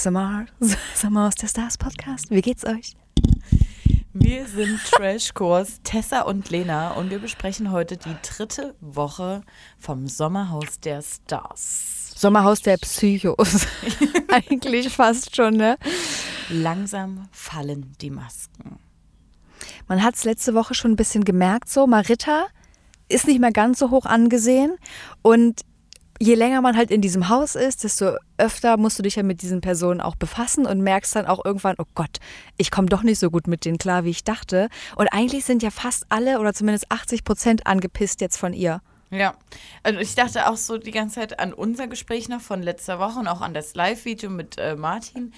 ASMR, Sommer aus der Stars Podcast. Wie geht's euch? Wir sind Trashkurs Tessa und Lena und wir besprechen heute die dritte Woche vom Sommerhaus der Stars. Sommerhaus der Psychos. Eigentlich fast schon, ne? Langsam fallen die Masken. Man hat es letzte Woche schon ein bisschen gemerkt, so Marita ist nicht mehr ganz so hoch angesehen und je länger man halt in diesem Haus ist, desto öfter musst du dich ja mit diesen Personen auch befassen und merkst dann auch irgendwann, oh Gott, ich komme doch nicht so gut mit denen klar, wie ich dachte. Und eigentlich sind ja fast alle oder zumindest 80 Prozent angepisst jetzt von ihr. Ja, also ich dachte auch so die ganze Zeit an unser Gespräch noch von letzter Woche und auch an das Live-Video mit äh, Martin,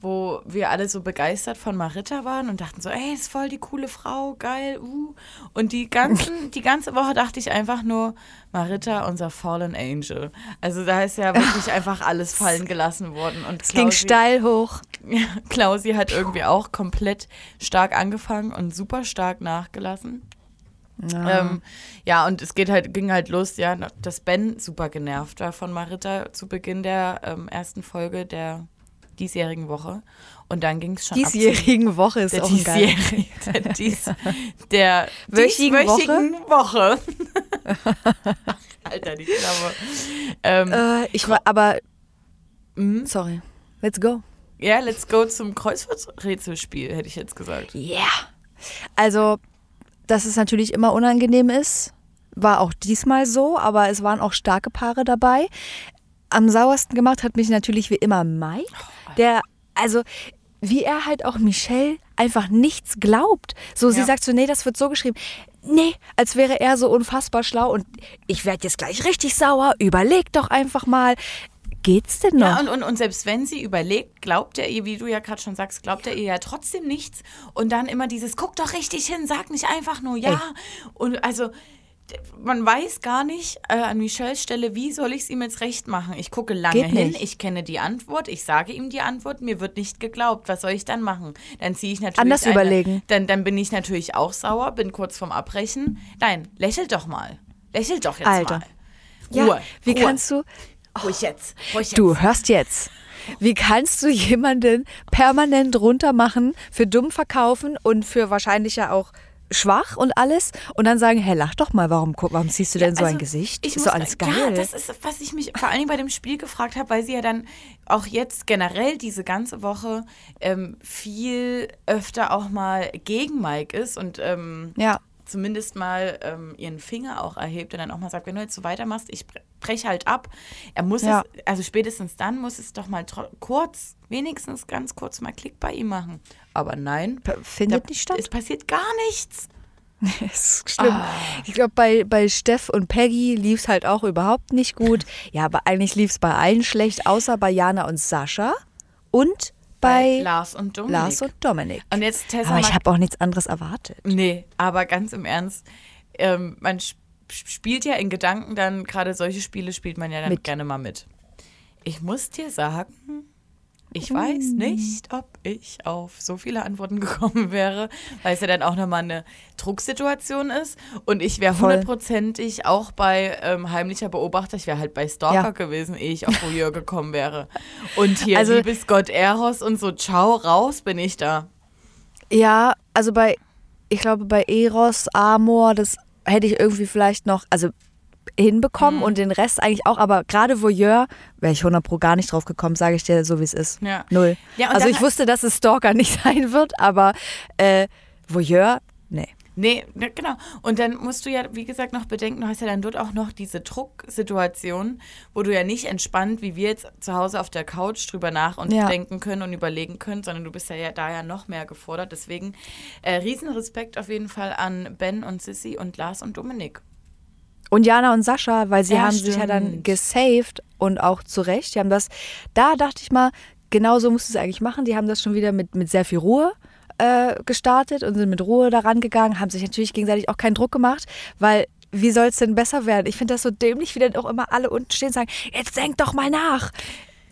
wo wir alle so begeistert von Marita waren und dachten so, ey, ist voll die coole Frau, geil, uh. Und die, ganzen, die ganze Woche dachte ich einfach nur, Marita, unser Fallen Angel. Also da ist ja wirklich einfach alles fallen gelassen worden. Und es ging steil hoch. Ja, Klausi hat irgendwie auch komplett stark angefangen und super stark nachgelassen. Ja. Ähm, ja, und es geht halt, ging halt los, ja, dass Ben super genervt war von Marita zu Beginn der ähm, ersten Folge der diesjährigen Woche. Und dann ging es schon Diesjährigen ab Woche ist der auch geil. Der, dies, der wöchigen Woche. Woche. Alter, die Klappe. Ähm, äh, ich war, aber, mh? sorry, let's go. Ja, let's go zum Kreuzworträtselspiel, hätte ich jetzt gesagt. Ja. Yeah. Also, dass es natürlich immer unangenehm ist, war auch diesmal so, aber es waren auch starke Paare dabei. Am sauersten gemacht hat mich natürlich wie immer Mike, der, also wie er halt auch Michelle einfach nichts glaubt. So, sie sagt so, nee, das wird so geschrieben. Nee, als wäre er so unfassbar schlau und ich werde jetzt gleich richtig sauer. Überleg doch einfach mal geht's denn noch? Ja, und, und, und selbst wenn sie überlegt, glaubt er ihr, wie du ja gerade schon sagst, glaubt er ihr ja trotzdem nichts. Und dann immer dieses, guck doch richtig hin, sag nicht einfach nur ja. Ey. Und also man weiß gar nicht äh, an Michelles Stelle, wie soll ich es ihm jetzt recht machen? Ich gucke lange Geht hin, nicht. ich kenne die Antwort, ich sage ihm die Antwort, mir wird nicht geglaubt. Was soll ich dann machen? Dann ziehe ich natürlich. Anders eine, überlegen. Dann, dann bin ich natürlich auch sauer, bin kurz vorm Abbrechen. Nein, lächel doch mal. Lächel doch jetzt Alter. mal. Ruhe, ja, wie Ruhe. kannst du. Ruhig jetzt, ruhig jetzt. Du hörst jetzt. Wie kannst du jemanden permanent runtermachen, für dumm verkaufen und für wahrscheinlich ja auch schwach und alles und dann sagen, hey, lach doch mal, warum, warum siehst du denn ja, also so ein Gesicht? Ich ist so alles geil. Ja, das ist, was ich mich vor allem bei dem Spiel gefragt habe, weil sie ja dann auch jetzt generell diese ganze Woche ähm, viel öfter auch mal gegen Mike ist und ähm, ja zumindest mal ähm, ihren Finger auch erhebt und dann auch mal sagt, wenn du jetzt so weitermachst, ich breche halt ab. Er muss ja. es, also spätestens dann muss es doch mal kurz, wenigstens ganz kurz mal Klick bei ihm machen. Aber nein. Findet nicht statt. Es passiert gar nichts. Es ist schlimm. Ah. Ich glaube, bei, bei Steff und Peggy lief es halt auch überhaupt nicht gut. Ja, aber eigentlich lief es bei allen schlecht, außer bei Jana und Sascha. Und bei, Lars und Dominik. Lars und Dominik. Und jetzt Tessa aber ich habe auch nichts anderes erwartet. Nee, aber ganz im Ernst, ähm, man spielt ja in Gedanken dann, gerade solche Spiele spielt man ja dann mit. gerne mal mit. Ich muss dir sagen, ich weiß nicht, ob ich auf so viele Antworten gekommen wäre, weil es ja dann auch nochmal eine Drucksituation ist. Und ich wäre hundertprozentig auch bei ähm, heimlicher Beobachter, ich wäre halt bei Stalker ja. gewesen, ehe ich auf Voyeur gekommen wäre. Und hier, also, liebes Gott, Eros und so, ciao, raus bin ich da. Ja, also bei, ich glaube, bei Eros, Amor, das hätte ich irgendwie vielleicht noch, also hinbekommen mhm. und den Rest eigentlich auch. Aber gerade Voyeur wäre ich 100 pro gar nicht drauf gekommen, sage ich dir so, wie es ist. Ja. Null. Ja, also ich wusste, dass es Stalker nicht sein wird, aber äh, Voyeur, nee. Nee, ne, genau. Und dann musst du ja, wie gesagt, noch bedenken, du hast ja dann dort auch noch diese Drucksituation, wo du ja nicht entspannt, wie wir jetzt zu Hause auf der Couch drüber nach und ja. denken können und überlegen können, sondern du bist ja, da ja noch mehr gefordert. Deswegen äh, Riesenrespekt auf jeden Fall an Ben und Sissy und Lars und Dominik. Und Jana und Sascha, weil sie ja, haben stimmt. sich ja dann gesaved und auch zu Recht. Die haben das, da dachte ich mal, genau so musst du es eigentlich machen. Die haben das schon wieder mit, mit sehr viel Ruhe äh, gestartet und sind mit Ruhe daran gegangen, haben sich natürlich gegenseitig auch keinen Druck gemacht, weil wie soll es denn besser werden? Ich finde das so dämlich, wie dann auch immer alle unten stehen und sagen, jetzt denk doch mal nach.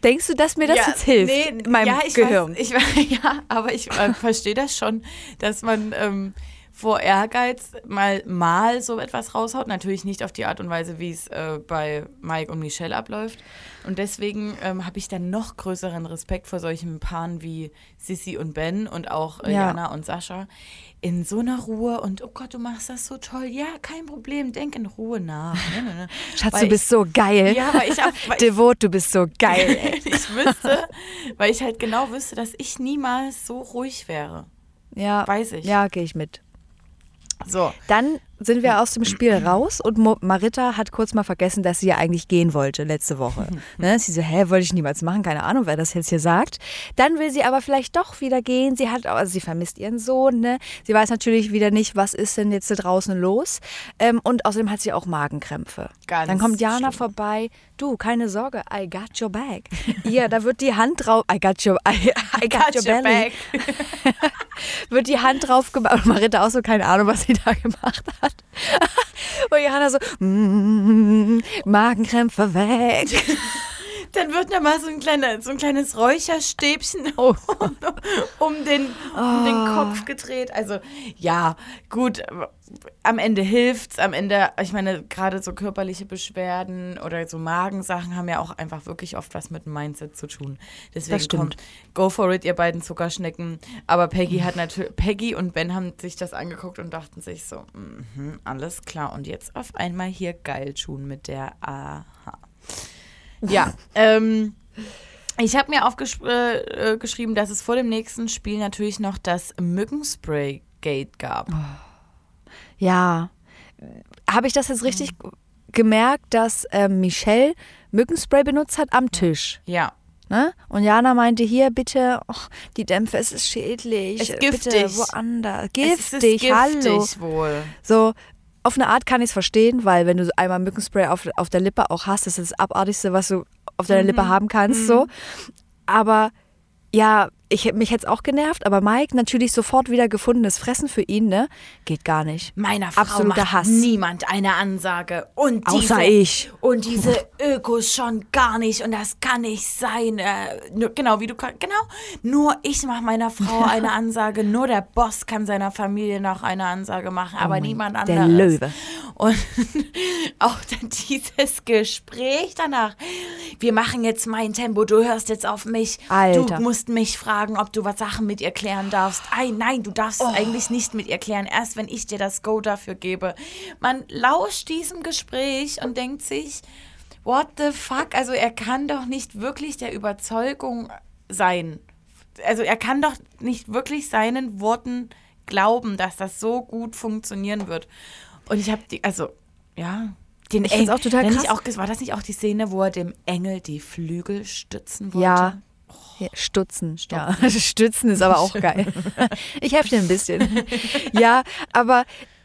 Denkst du, dass mir das ja, jetzt hilft? Nee, meinem ja, ich Gehirn. Weiß, ich, ja, aber ich äh, verstehe das schon, dass man ähm, vor Ehrgeiz mal, mal so etwas raushaut. Natürlich nicht auf die Art und Weise, wie es äh, bei Mike und Michelle abläuft. Und deswegen ähm, habe ich dann noch größeren Respekt vor solchen Paaren wie Sissy und Ben und auch äh, Ja. Jana und Sascha. In so einer Ruhe und oh Gott, du machst das so toll. Ja, kein Problem, denk in Ruhe nach. Ne, ne, ne. Schatz, Weil du bist so geil. Ich, ja, weil ich auch, ich, Devot, du bist so geil. ich wüsste, weil ich halt genau wüsste, dass ich niemals so ruhig wäre. Ja, Weiß ich. Ja, gehe ich mit. So. Dann sind wir aus dem Spiel raus und Marita hat kurz mal vergessen, dass sie ja eigentlich gehen wollte letzte Woche. ne? Sie so, hä, wollte ich niemals machen, keine Ahnung, wer das jetzt hier sagt. Dann will sie aber vielleicht doch wieder gehen. Sie hat, also sie vermisst ihren Sohn, ne? Sie weiß natürlich wieder nicht, was ist denn jetzt da draußen los. Ähm, und außerdem hat sie auch Magenkrämpfe. Ganz Dann kommt Jana schlimm. vorbei. Du, keine Sorge, I got your back. Ja, da wird die Hand drauf, I got your, I, I got, your, belly. wird die Hand drauf gemacht. Und Marita auch so, keine Ahnung, was sie da gemacht hat. Und Johanna so, mm, Magenkrämpfe weg. Dann wird da mal so ein, kleiner, so ein kleines Räucherstäbchen Oh. um, um, den, um den Kopf gedreht. Also ja, gut, am Ende hilft's. Am Ende, ich meine, gerade so körperliche Beschwerden oder so Magensachen haben ja auch einfach wirklich oft was mit dem Mindset zu tun. Deswegen stimmt. kommt, go for it, ihr beiden Zuckerschnecken. Aber Peggy hat natürlich, Peggy und Ben haben sich das angeguckt und dachten sich so, mhm, alles klar. Und jetzt auf einmal hier geil tun mit der Aha. Ja, ähm, ich habe mir aufgeschrieben, äh, äh, dass es vor dem nächsten Spiel natürlich noch das Mückenspray-Gate gab. Ja. Habe ich das jetzt richtig gemerkt, dass ähm, Michelle Mückenspray benutzt hat am Tisch? Ja, Ne? Und Jana meinte hier, bitte, och, die Dämpfe, es ist schädlich. Es ist Bitte giftig. woanders. es Giftig, ist hallo. giftig wohl. So, auf eine Art kann ich es verstehen, weil wenn du einmal Mückenspray auf, auf der Lippe auch hast, das ist das Abartigste, was du auf deiner Mhm. Lippe haben kannst. So. Aber ja, ich, mich hätte es auch genervt, aber Mike natürlich sofort wieder gefundenes Fressen für ihn, ne? Geht gar nicht. Meiner Frau Absoluter macht Hass. niemand eine Ansage. Und diese, Außer ich. Und diese Ökos schon gar nicht. Und das kann nicht sein. Äh, nur, genau, wie du kann- Genau. Nur ich mache meiner Frau eine Ansage. Nur der Boss kann seiner Familie noch eine Ansage machen, aber niemand anderes. Oh der Löwe. Und auch dann dieses Gespräch danach. Wir machen jetzt mein Tempo, du hörst jetzt auf mich. Alter. Du musst mich fragen, ob du was Sachen mit ihr klären darfst. Ei, nein, du darfst Oh. eigentlich nicht mit ihr klären, erst wenn ich dir das Go dafür gebe. Man lauscht diesem Gespräch und denkt sich, what the fuck? Also er kann doch nicht wirklich der Überzeugung sein. Also er kann doch nicht wirklich seinen Worten glauben, dass das so gut funktionieren wird. Und ich habe die, also, ja. Den Ich find's auch total krass. Auch, war das nicht auch die Szene, wo er dem Engel die Flügel stützen wollte? Ja. Ja, Stutzen. Ja. Stützen ist aber auch geil. Ich helfe dir ein bisschen. Ja, aber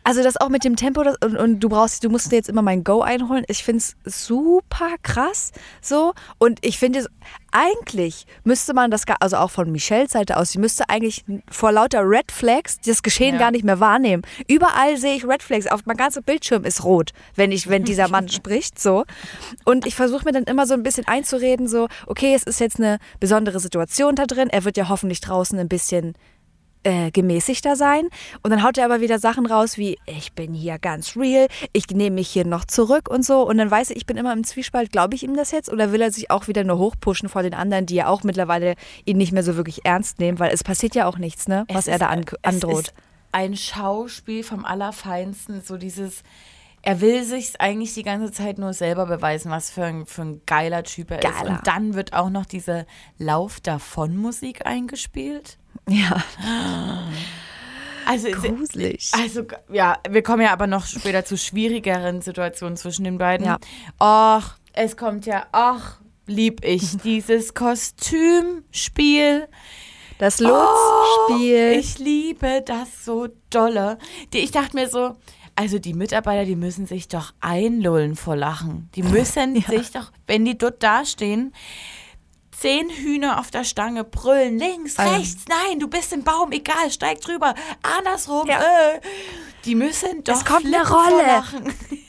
also das auch mit dem Tempo das, und, und du brauchst, du musst dir jetzt immer mein Go einholen. Ich finde es super krass so und ich finde es eigentlich müsste man das, also auch von Michelles Seite aus, sie müsste eigentlich vor lauter Red Flags das Geschehen Ja. gar nicht mehr wahrnehmen. Überall sehe ich Red Flags, auf mein ganzer Bildschirm ist rot, wenn ich, wenn dieser Mann spricht so. Und ich versuche mir dann immer so ein bisschen einzureden, so, okay, es ist jetzt eine besondere Situation da drin, er wird ja hoffentlich draußen ein bisschen äh, gemäßigter sein. Und dann haut er aber wieder Sachen raus wie, ich bin hier ganz real, ich nehme mich hier noch zurück und so. Und dann weiß ich, ich bin immer im Zwiespalt, glaube ich ihm das jetzt oder will er sich auch wieder nur hochpushen vor den anderen, die ja auch mittlerweile ihn nicht mehr so wirklich ernst nehmen, weil es passiert ja auch nichts, ne, was Es er ist- da an, androht. ist ein Schauspiel vom Allerfeinsten, so dieses. Er will sich eigentlich die ganze Zeit nur selber beweisen, was für ein, für ein geiler Typ er ist. Geiler. Und dann wird auch noch diese Lauf davon Musik eingespielt. Ja, Also, gruselig. also ja, wir kommen ja aber noch später zu schwierigeren Situationen zwischen den beiden. Ja. Och, es kommt ja, ach, lieb ich dieses Kostümspiel. Das Lotz-Spiel. Oh, Ich liebe das so dolle. Die, ich dachte mir so, also die Mitarbeiter, die müssen sich doch einlullen vor Lachen. Die müssen sich doch, wenn die dort dastehen, zehn Hühner auf der Stange brüllen, links, Ähm. rechts, nein, du bist im Baum, egal, steig drüber, andersrum, Ja. äh. Die müssen doch Es kommt eine Rolle.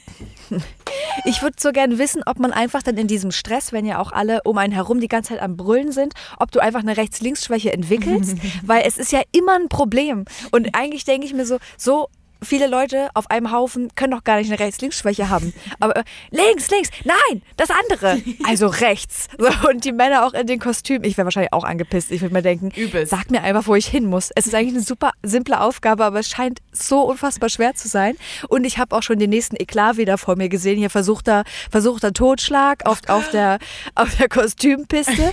Ich würde so gern wissen, ob man einfach dann in diesem Stress, wenn ja auch alle um einen herum die ganze Zeit am Brüllen sind, ob du einfach eine Rechts-Links-Schwäche entwickelst, weil es ist ja immer ein Problem. Und eigentlich denke ich mir so, so viele Leute auf einem Haufen können doch gar nicht eine Rechts-Links-Schwäche haben. Aber äh, links, links, nein, das andere. Also rechts. So, und die Männer auch in den Kostümen. Ich wäre wahrscheinlich auch angepisst. Ich würde mir denken, Übelst. sag mir einfach, wo ich hin muss. Es ist eigentlich eine super simple Aufgabe, aber es scheint so unfassbar schwer zu sein. Und ich habe auch schon den nächsten Eklat wieder vor mir gesehen. Hier versuchter, versuchter Totschlag auf, auf, der, auf der Kostümpiste.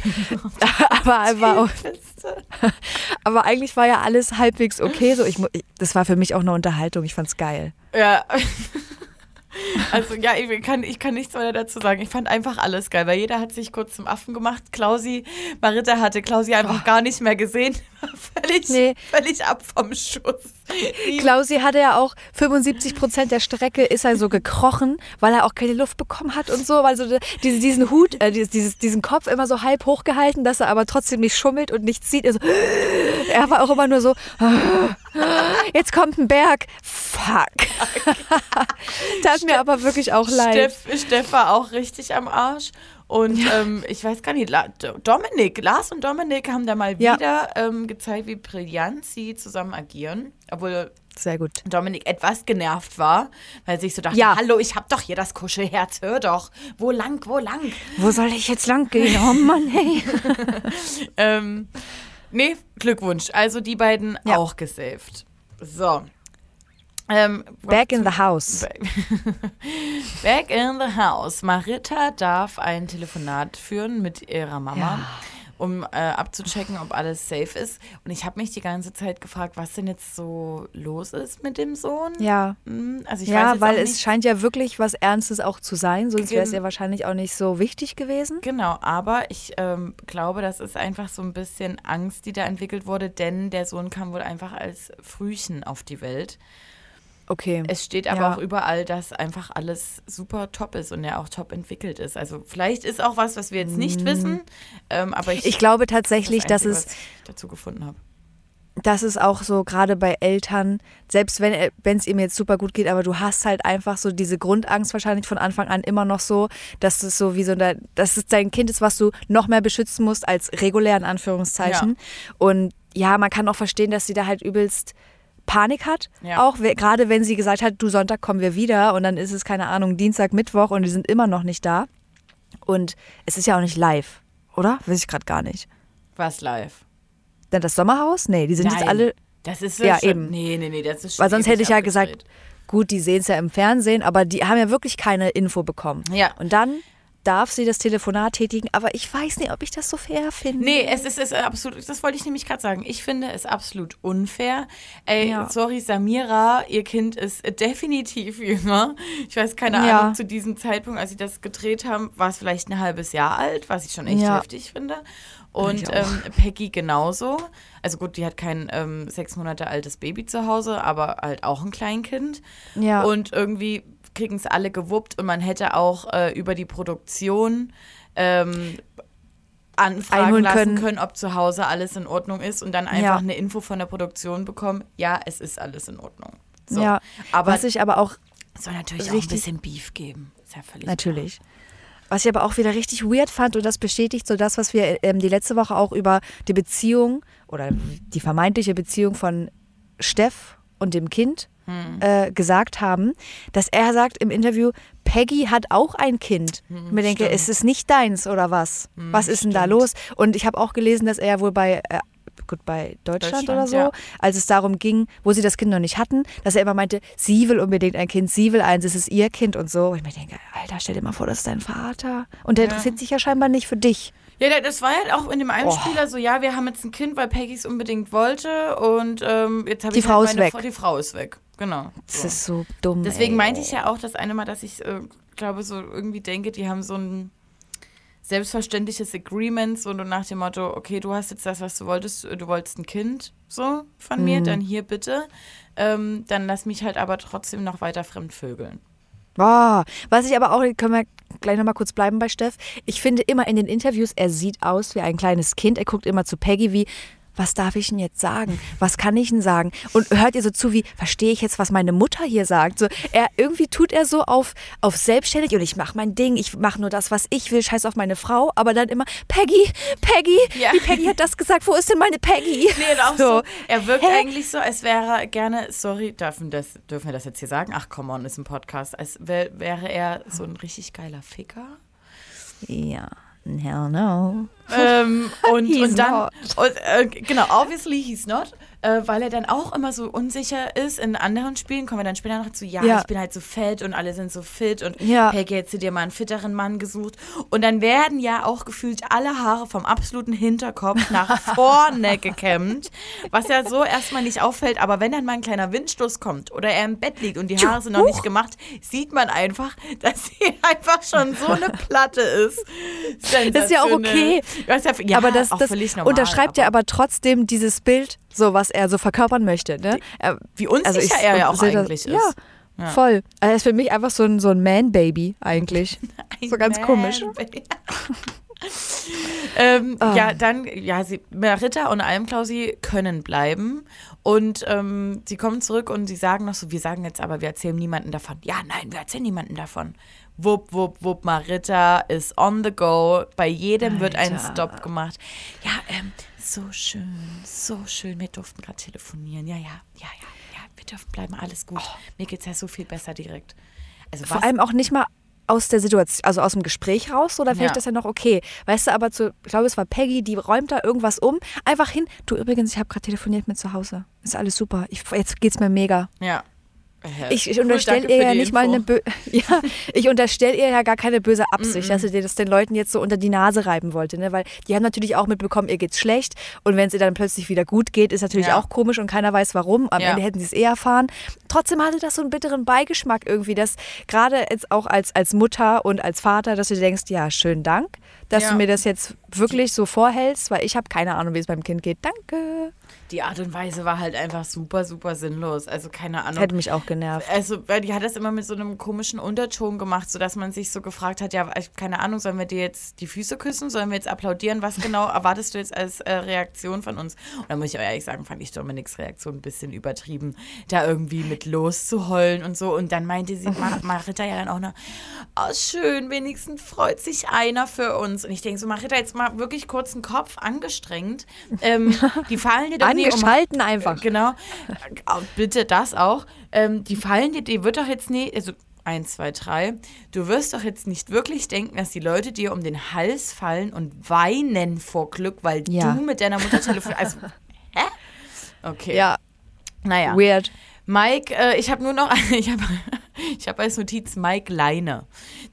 aber, aber, auch, aber eigentlich war ja alles halbwegs okay. So, ich, das war für mich auch eine Unterhaltung. Ich fand's geil. Ja. Also ja, ich kann, ich kann nichts weiter dazu sagen. Ich fand einfach alles geil, weil jeder hat sich kurz zum Affen gemacht. Klausi, Marita hatte Klausi einfach gar nicht mehr gesehen. Völlig, Nee. völlig ab vom Schuss. Klausi hatte ja auch 75 Prozent der Strecke ist er so gekrochen, weil er auch keine Luft bekommen hat und so, weil so de- diese, diesen Hut, äh, dieses, diesen Kopf immer so halb hochgehalten, dass er aber trotzdem nicht schummelt und nichts sieht. Er, so, er war auch immer nur so, jetzt kommt ein Berg. Fuck. Tat mir aber wirklich auch leid. Steff, Steff war auch richtig am Arsch. Und ähm, ich weiß gar nicht, La Dominik, Lars und Dominik haben da mal Ja. wieder ähm, gezeigt, wie brillant sie zusammen agieren. Obwohl Sehr gut. Dominik etwas genervt war, weil sich so dachte, Ja. hallo, ich hab doch hier das Kuschelherz, hör doch. Wo lang, wo lang? Wo soll ich jetzt lang gehen? Oh Mann, hey. Ähm, nee, Glückwunsch. Also die beiden Ja. auch gesaved. So. Ähm, Back in the house. Back in the house. Marita darf ein Telefonat führen mit ihrer Mama, Ja. um äh, abzuchecken, ob alles safe ist. Und ich habe mich die ganze Zeit gefragt, was denn jetzt so los ist mit dem Sohn. Ja. Hm, Also ich weiß Ja, jetzt weil es scheint ja wirklich was Ernstes auch zu sein, sonst wäre es ja wahrscheinlich auch nicht so wichtig gewesen. Genau, aber ich ähm, glaube, das ist einfach so ein bisschen Angst, die da entwickelt wurde, denn der Sohn kam wohl einfach als Frühchen auf die Welt. Okay. Es steht aber Ja. auch überall, dass einfach alles super top ist und er auch top entwickelt ist. Also vielleicht ist auch was, was wir jetzt nicht wissen, ähm, aber ich. Ich glaube das tatsächlich, ist das dass Einzige, es, was ich dazu gefunden habe. dass es auch so gerade bei Eltern, selbst wenn es ihm jetzt super gut geht, aber du hast halt einfach so diese Grundangst wahrscheinlich von Anfang an immer noch so, dass es so wie so ein, dass es dein Kind ist, was du noch mehr beschützen musst als regulär in Anführungszeichen. Und ja, man kann auch verstehen, dass sie da halt übelst Panik hat, Ja. auch gerade wenn sie gesagt hat, du Sonntag kommen wir wieder und dann ist es keine Ahnung Dienstag, Mittwoch und die sind immer noch nicht da. Und es ist ja auch nicht live, oder? Weiß ich gerade gar nicht. Was live? Dann das Sommerhaus? Nee, die sind jetzt Nein, alle Das ist Ja, schon, eben. Nee, nee, nee, das ist schon Weil sonst hätte ich ja abgedreht. gesagt, gut, die sehen es ja im Fernsehen, aber die haben ja wirklich keine Info bekommen. Ja. Und dann darf sie das Telefonat tätigen, aber ich weiß nicht, ob ich das so fair finde. Nee, es ist, es ist absolut, das wollte ich nämlich gerade sagen. Ich finde es absolut unfair. Ey, Ja. sorry, Samira, ihr Kind ist definitiv jünger. Ich weiß keine Ja. Ahnung, zu diesem Zeitpunkt, als sie das gedreht haben, war es vielleicht ein halbes Jahr alt, was ich schon echt Ja. heftig finde. Und ähm, Peggy genauso. Also gut, die hat kein ähm, sechs Monate altes Baby zu Hause, aber halt auch ein Kleinkind. Ja. Und irgendwie kriegen es alle gewuppt und man hätte auch äh, über die Produktion ähm, anfragen lassen können. können. ob zu Hause alles in Ordnung ist und dann einfach Ja. eine Info von der Produktion bekommen, ja, es ist alles in Ordnung. So. ja, aber was ich aber auch soll natürlich auch ein bisschen Beef geben. Ist ja völlig Natürlich. Was ich aber auch wieder richtig weird fand, und das bestätigt so das, was wir ähm, die letzte Woche auch über die Beziehung oder die vermeintliche Beziehung von Steff und dem Kind äh, gesagt haben, dass er sagt im Interview, Peggy hat auch ein Kind. ich mir denke, stimmt. ist es nicht deins oder was? was ist denn da stimmt. los? Und ich habe auch gelesen, dass er wohl bei äh, gut bei Deutschland, Deutschland, oder so, ja. als es darum ging, wo sie das Kind noch nicht hatten, dass er immer meinte, sie will unbedingt ein Kind, sie will eins, es ist ihr Kind und so. Und ich mir denke, Alter, stell dir mal vor, das ist dein Vater. Und der Ja. interessiert sich ja scheinbar nicht für dich. Ja, da- das war halt auch in dem Oh. Einspieler so, ja, wir haben jetzt ein Kind, weil Peggy es unbedingt wollte und ähm, jetzt habe Die ich Frau halt ist meine weg. Frau, die Frau ist weg. Genau. Das So. ist so dumm. Deswegen ey. meinte ich ja auch das eine Mal, dass ich äh, glaube, so irgendwie denke, die haben so ein selbstverständliches Agreement, so nach dem Motto, okay, du hast jetzt das, was du wolltest, du wolltest ein Kind, so von Mhm. mir, dann hier bitte. Ähm, dann lass mich halt aber trotzdem noch weiter fremdvögeln. Boah. Was ich aber auch, können wir gleich nochmal kurz bleiben bei Steff. Ich finde immer in den Interviews, er sieht aus wie ein kleines Kind. Er guckt immer zu Peggy wie, was darf ich denn jetzt sagen? Was kann ich denn sagen? Und hört ihr so zu, wie, verstehe ich jetzt, was meine Mutter hier sagt? So, er, irgendwie tut er so auf, auf selbstständig und ich mache mein Ding, ich mache nur das, was ich will, scheiß auf meine Frau, aber dann immer, Peggy, Peggy, Ja. die Peggy hat das gesagt, wo ist denn meine Peggy? Nee, und auch so. So. Er wirkt Hä? eigentlich so, als wäre er gerne, sorry, dürfen, das, dürfen wir das jetzt hier sagen? Ach, come on, ist ein Podcast. Als wär, wäre er so ein richtig geiler Ficker. Ja, hell no. ähm, und, He's und dann, not. und, äh, genau, obviously he's not, äh, weil er dann auch immer so unsicher ist. In anderen Spielen kommen wir dann später noch zu, ja, Ja. ich bin halt so fett und alle sind so fit und Ja. Hätte sie dir mal einen fitteren Mann gesucht. Und dann werden ja auch gefühlt alle Haare vom absoluten Hinterkopf nach vorne gekämmt, was ja so erstmal nicht auffällt. Aber wenn dann mal ein kleiner Windstoß kommt oder er im Bett liegt und die Haare sind noch nicht gemacht, sieht man einfach, dass sie einfach schon so eine Platte ist. Ist ja auch okay. Ja, aber das, das normal, unterschreibt ja aber trotzdem dieses Bild, so was er so verkörpern möchte. Ne? Er, Wie unsicher er ja auch sehe das- eigentlich ist. Ja, Ja. voll. Er ist für mich einfach so ein, so ein Man-Baby eigentlich. Ein So ganz komisch. Man-Baby. ähm, Ah. Ja, dann, ja, sie, Merita und Almklausi können bleiben und ähm, sie kommen zurück und sie sagen noch so, wir sagen jetzt aber, wir erzählen niemanden davon. Ja, nein, wir erzählen niemanden davon. Wupp, wupp, wupp, Marita ist on the go. Bei jedem wird ein Alter. Stop gemacht. Ja, ähm, so schön, so schön. Wir durften gerade telefonieren. Ja, ja, ja, ja, ja, wir dürfen bleiben, alles gut. Mir geht's ja so viel besser direkt. Also Vor was allem auch nicht mal aus der Situation, also aus dem Gespräch raus, so, da finde Ja. ich das ja noch okay. Weißt du, aber zu, ich glaube, es war Peggy, die räumt da irgendwas um. Einfach hin. Du, übrigens, ich habe gerade telefoniert mit zu Hause. Ist alles super. Ich, jetzt geht's mir mega. Ja. Ich, ich Cool, unterstelle danke ihr ja nicht mal Info. eine bö ja, ich unterstelle ihr ja gar keine böse Absicht, dass sie das den Leuten jetzt so unter die Nase reiben wollte, ne? Weil die haben natürlich auch mitbekommen, ihr geht's schlecht und wenn es ihr dann plötzlich wieder gut geht, ist natürlich Ja. auch komisch und keiner weiß warum. Am Ja. Ende hätten sie es eh erfahren. Trotzdem hatte das so einen bitteren Beigeschmack irgendwie, dass gerade jetzt auch als, als Mutter und als Vater, dass du dir denkst, ja, schönen Dank, dass Ja. du mir das jetzt wirklich so vorhältst, weil ich habe keine Ahnung, wie es beim Kind geht. Danke. Die Art und Weise war halt einfach super, super sinnlos. Also keine Ahnung. Hätte mich auch genervt. Also, weil die hat das immer mit so einem komischen Unterton gemacht, sodass man sich so gefragt hat, ja, ich- keine Ahnung, sollen wir dir jetzt die Füße küssen, sollen wir jetzt applaudieren, was genau erwartest du jetzt als äh, Reaktion von uns? Und da muss ich auch ehrlich sagen, fand ich Dominiks Reaktion ein bisschen übertrieben, da irgendwie mit loszuheulen und so. Und dann meinte sie, Mar Marita ja dann auch noch, oh schön, wenigstens freut sich einer für uns. Und ich denke so, Marita, jetzt mal wirklich kurz den Kopf angestrengt. Ähm, die fallen dir doch nie um einfach. Genau. Äh, Bitte das auch. Ähm, die fallen dir, die wird doch jetzt nie, also eins, zwei, drei. Du wirst doch jetzt nicht wirklich denken, dass die Leute dir um den Hals fallen und weinen vor Glück, weil Ja. du mit deiner Mutter telefonierst. Also, hä? Okay. Ja, Naja. weird. Mike, äh, ich habe nur noch, ich habe ich hab als Notiz Mike Leine.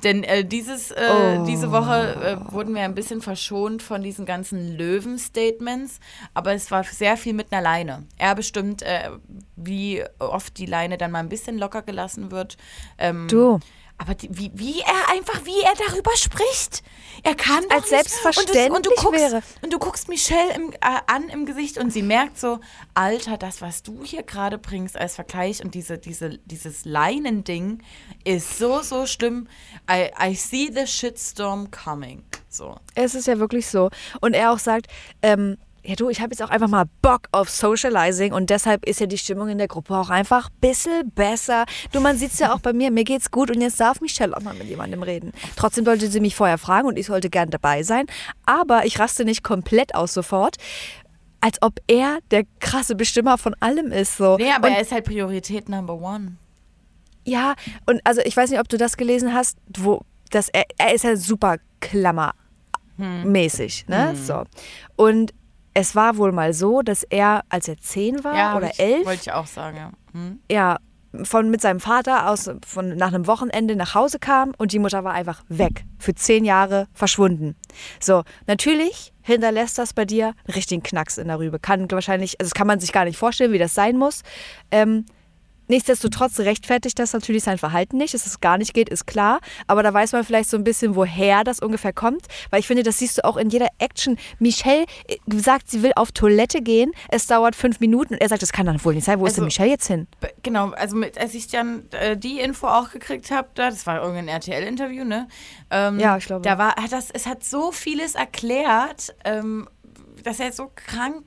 Denn äh, dieses, äh, Oh. diese Woche äh, wurden wir ein bisschen verschont von diesen ganzen Löwen-Statements, aber es war sehr viel mit einer Leine. Er bestimmt, äh, wie oft die Leine dann mal ein bisschen locker gelassen wird. Ähm, Du. Aber die, wie, wie er einfach, wie er darüber spricht. Er kann doch Als nicht. selbstverständlich und, das, und du guckst, wäre. Und du guckst Michelle im, äh, an im Gesicht und sie merkt so, Alter, das, was du hier gerade bringst als Vergleich und diese, diese, dieses Leinending ist so, so schlimm. I, I see the shitstorm coming. So. Es ist ja wirklich so. Und er auch sagt, ähm, ja du, ich habe jetzt auch einfach mal Bock auf Socializing und deshalb ist ja die Stimmung in der Gruppe auch einfach ein bisschen besser. Du, man sieht es ja auch bei mir, mir geht's gut und jetzt darf Michelle auch mal mit jemandem reden. Trotzdem sollte sie mich vorher fragen und ich sollte gern dabei sein, aber ich raste nicht komplett aus sofort. Als ob er der krasse Bestimmer von allem ist. So. Nee, aber und er ist halt Priorität Number One. Ja, und also ich weiß nicht, ob du das gelesen hast, wo das er, er ist ja super klammermäßig, ne? So. Und es war wohl mal so, dass er, als er zehn war Ja, oder ich, elf, wollte ich auch sagen, ja. Hm? ja, von mit seinem Vater aus von nach einem Wochenende nach Hause kam und die Mutter war einfach weg, für zehn Jahre verschwunden. So, natürlich hinterlässt das bei dir einen richtigen Knacks in der Rübe. Kann wahrscheinlich, also das kann man sich gar nicht vorstellen, wie das sein muss. Ähm, Nichtsdestotrotz rechtfertigt das natürlich sein Verhalten nicht. Dass es gar nicht geht, ist klar. Aber da weiß man vielleicht so ein bisschen, woher das ungefähr kommt. Weil ich finde, das siehst du auch in jeder Action. Michelle äh, sagt, sie will auf Toilette gehen. Es dauert fünf Minuten. Und er sagt, das kann dann wohl nicht sein. Wo ist Also- denn Michelle jetzt hin? Genau, also mit, als ich dann äh, die Info auch gekriegt habe, da, das war irgendein RTL-Interview, ne? Ähm, Ja, ich glaube. Da war, hat das, es hat so vieles erklärt, ähm, dass er so krank,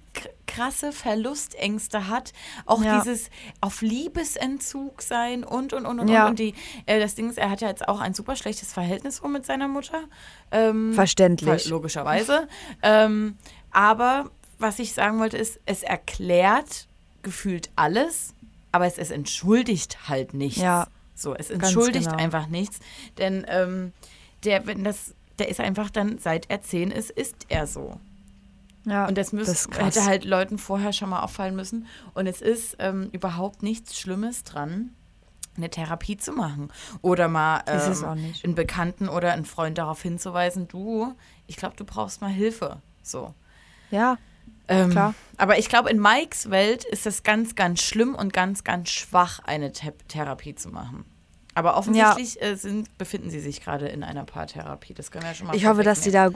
krasse Verlustängste hat. Auch Ja. dieses auf Liebesentzug sein und, und, und, und, Ja. und. die, äh, das Ding ist, er hat ja jetzt auch ein super schlechtes Verhältnis mit seiner Mutter. Ähm, Verständlich. Ver- Logischerweise. ähm, aber was ich sagen wollte, ist, es erklärt gefühlt alles, aber es, es entschuldigt halt nichts. Ja. So, es entschuldigt genau. einfach nichts. Denn ähm, der, wenn das, der ist einfach dann, seit er zehn ist, ist er so. Ja, Und das, müß, ist krass. hätte halt Leuten vorher schon mal auffallen müssen. Und es ist ähm, überhaupt nichts Schlimmes dran, eine Therapie zu machen. Oder mal ähm, einen Bekannten oder einen Freund darauf hinzuweisen, du, ich glaube, du brauchst mal Hilfe. So. Ja, Ähm, Klar. Aber ich glaube, in Mikes Welt ist es ganz, ganz schlimm und ganz, ganz schwach, eine Th Therapie zu machen. Aber offensichtlich äh, sind, befinden sie sich gerade in einer Paartherapie. Das können wir ja schon mal ich hoffe, dass die da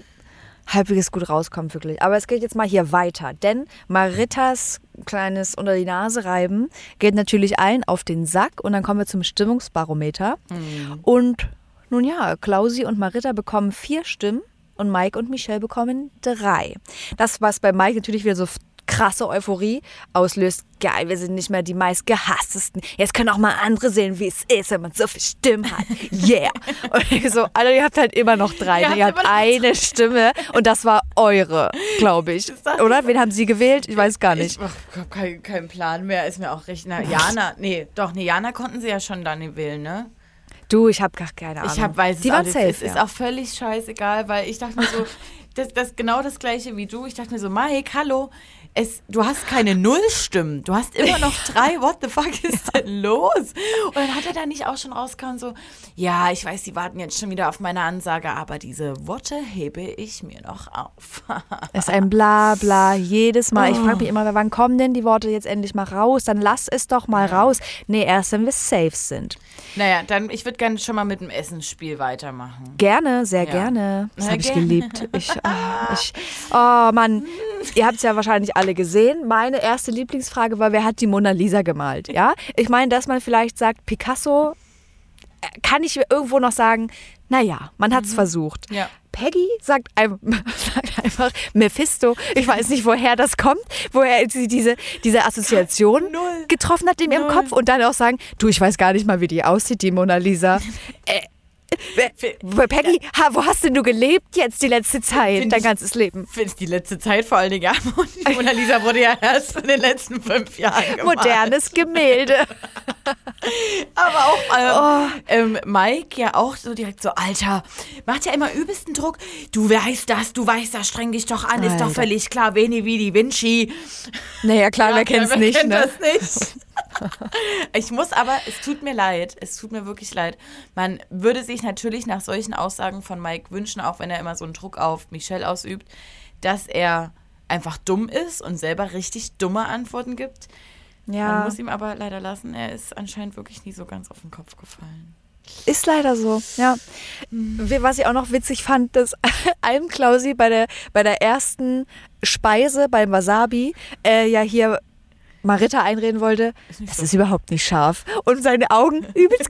halbwegs gut rauskommen, wirklich. Aber es geht jetzt mal hier weiter, denn Maritas kleines unter die Nase reiben geht natürlich allen auf den Sack und dann kommen wir zum Stimmungsbarometer. Mhm. Und nun ja, Klausi und Marita bekommen vier Stimmen und Mike und Michelle bekommen drei. Das, was bei Mike natürlich wieder so krasse Euphorie auslöst. Geil, wir sind nicht mehr die meist gehasstesten. Jetzt können auch mal andere sehen, wie es ist, wenn man so viel Stimmen hat. Yeah. Und ich so, Alter, ihr habt halt immer noch drei. Ihr ne? Ihr habt habt eine Stimme und das war eure, glaube ich. Oder? Wen haben sie gewählt? Ich weiß gar nicht. Ich habe keinen kein Plan mehr, ist mir auch recht. Na, Jana, nee, doch, nee, Jana konnten sie ja schon dann wählen, ne? Du, ich habe gar keine Ahnung. Ich hab, weiß Die es waren safe, Es ist ja. auch völlig scheißegal, weil ich dachte mir so, das, das genau das gleiche wie du. Ich dachte mir so, Mike, hallo, es, du hast keine Nullstimmen. Du hast immer noch drei. What the fuck ist denn los? Und dann hat er da nicht auch schon rausgekommen, so, ja, ich weiß, die warten jetzt schon wieder auf meine Ansage, aber diese Worte hebe ich mir noch auf. Es ist ein Blabla jedes Mal. Ich Oh. frage mich immer, wann kommen denn die Worte jetzt endlich mal raus? Dann lass es doch mal raus. Nee, erst wenn wir safe sind. naja, dann, ich würde gerne schon mal mit dem Essensspiel weitermachen. Gerne, sehr Ja. gerne. Das habe ich geliebt. Ich, oh, ich, oh Mann, ihr habt es ja wahrscheinlich alle gesehen. Meine erste Lieblingsfrage war, wer hat die Mona Lisa gemalt? Ja, ich meine, dass man vielleicht sagt, Picasso, äh, kann ich irgendwo noch sagen, naja, man hat es versucht. Ja. Peggy sagt, ein, sagt einfach Mephisto. Ich weiß nicht, woher das kommt, woher sie diese, diese Assoziation Null. getroffen hat in ihrem Null. Kopf und dann auch sagen, du, ich weiß gar nicht mal, wie die aussieht, die Mona Lisa. äh, Peggy, ha, wo hast denn du gelebt jetzt die letzte Zeit, Find dein ich- ganzes Leben? Finde ich die letzte Zeit vor allen Dingen, ja. Und Mona Lisa wurde ja erst in den letzten fünf Jahren gemalt. Modernes Gemälde. Aber auch Oh. ähm, ähm, Mike ja auch so direkt so, Alter, macht ja immer übelsten Druck. Du weißt das, du weißt das, streng dich doch an, ist doch Alter. völlig klar, Veni Vidi Vinci. Naja, klar, wer Ja, kennt's wer nicht, kennt ne? das nicht? ich muss aber, es tut mir leid, es tut mir wirklich leid. Man würde sich natürlich nach solchen Aussagen von Mike wünschen, auch wenn er immer so einen Druck auf Michelle ausübt, dass er einfach dumm ist und selber richtig dumme Antworten gibt. Man Ja, muss ihm aber leider lassen, er ist anscheinend wirklich nie so ganz auf den Kopf gefallen. ist leider so, ja. Wie- Was ich auch noch witzig fand, dass Alm Klausi bei der, bei der ersten Speise, beim Wasabi, äh, ja hier Marita einreden wollte, das ist überhaupt nicht scharf. Und seine Augen übelst.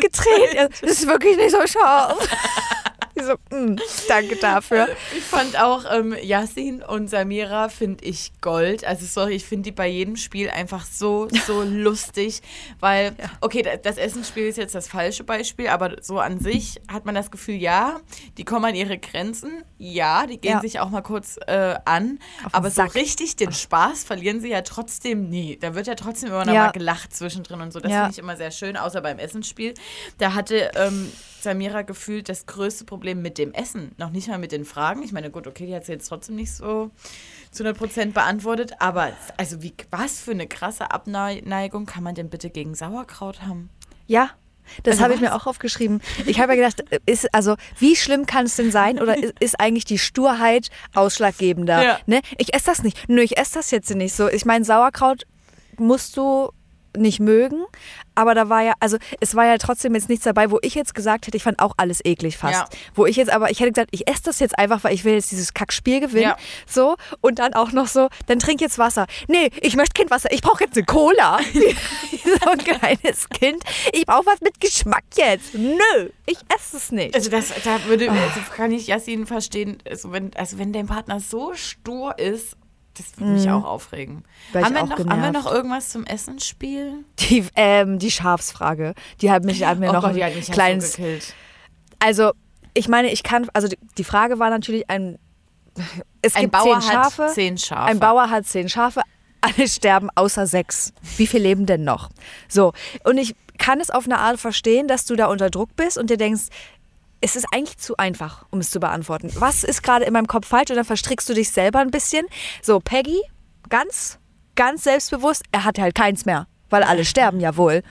Ja, Das ist wirklich nicht so scharf. Ich so, mm, danke dafür. Ich fand auch ähm, Yassin und Samira finde ich Gold. Also sorry, ich finde die bei jedem Spiel einfach so, so lustig, weil, okay, da- das Essensspiel ist jetzt das falsche Beispiel, aber so an sich hat man das Gefühl, ja, die kommen an ihre Grenzen, ja, die gehen Ja. sich auch mal kurz äh, an, Auf aber so richtig den Spaß verlieren sie ja trotzdem nie. Da wird ja trotzdem immer noch Ja. mal gelacht zwischendrin und so. Das Ja. finde ich immer sehr schön, außer beim Essensspiel. Da hatte ähm, Samira gefühlt das größte Problem mit dem Essen. Noch nicht mal mit den Fragen. Ich meine, gut, okay, die hat sie jetzt trotzdem nicht so zu 100 Prozent beantwortet. Aber also wie, was für eine krasse Abneigung kann man denn bitte gegen Sauerkraut haben? Ja. Das Also habe ich mir auch aufgeschrieben. Ich habe ja gedacht, ist, also wie schlimm kann es denn sein oder ist, ist eigentlich die Sturheit ausschlaggebender? Ja. Ne? Ich esse das nicht. Nö, ich esse das jetzt nicht so. Ich meine, Sauerkraut musst du nicht mögen, aber da war ja, also es war ja trotzdem jetzt nichts dabei, wo ich jetzt gesagt hätte, ich fand auch alles eklig fast. Ja. Wo ich jetzt aber, ich hätte gesagt, ich esse das jetzt einfach, weil ich will jetzt dieses Kackspiel gewinnen. Ja. So, und dann auch noch so, dann trink jetzt Wasser. Nee, ich möchte kein Wasser, ich brauche jetzt eine Cola. so ein kleines Kind. Ich brauche was mit Geschmack jetzt. Nö, ich esse es nicht. Also das, da würde, also kann ich Yassin verstehen, also wenn, also wenn dein Partner so stur ist Das würde mich auch aufregen. Haben wir, auch noch, haben wir noch irgendwas zum Essensspiel? Die, ähm, die Schafsfrage, die hat mich hat mir Oh noch Gott, ein hat mich so kleines. gekillt. also ich meine, ich kann, also die, Frage war natürlich ein. Es Ein gibt Bauer zehn hat Schafe. zehn Schafe. Ein Bauer hat zehn Schafe. Alle sterben außer sechs. Wie viel leben denn noch? So und ich kann es auf eine Art verstehen, dass du da unter Druck bist und dir denkst. Es ist eigentlich zu einfach, um es zu beantworten. Was ist gerade in meinem Kopf falsch? Und dann verstrickst du dich selber ein bisschen. So, Peggy, ganz, ganz selbstbewusst, er hat halt keins mehr, weil alle sterben ja wohl.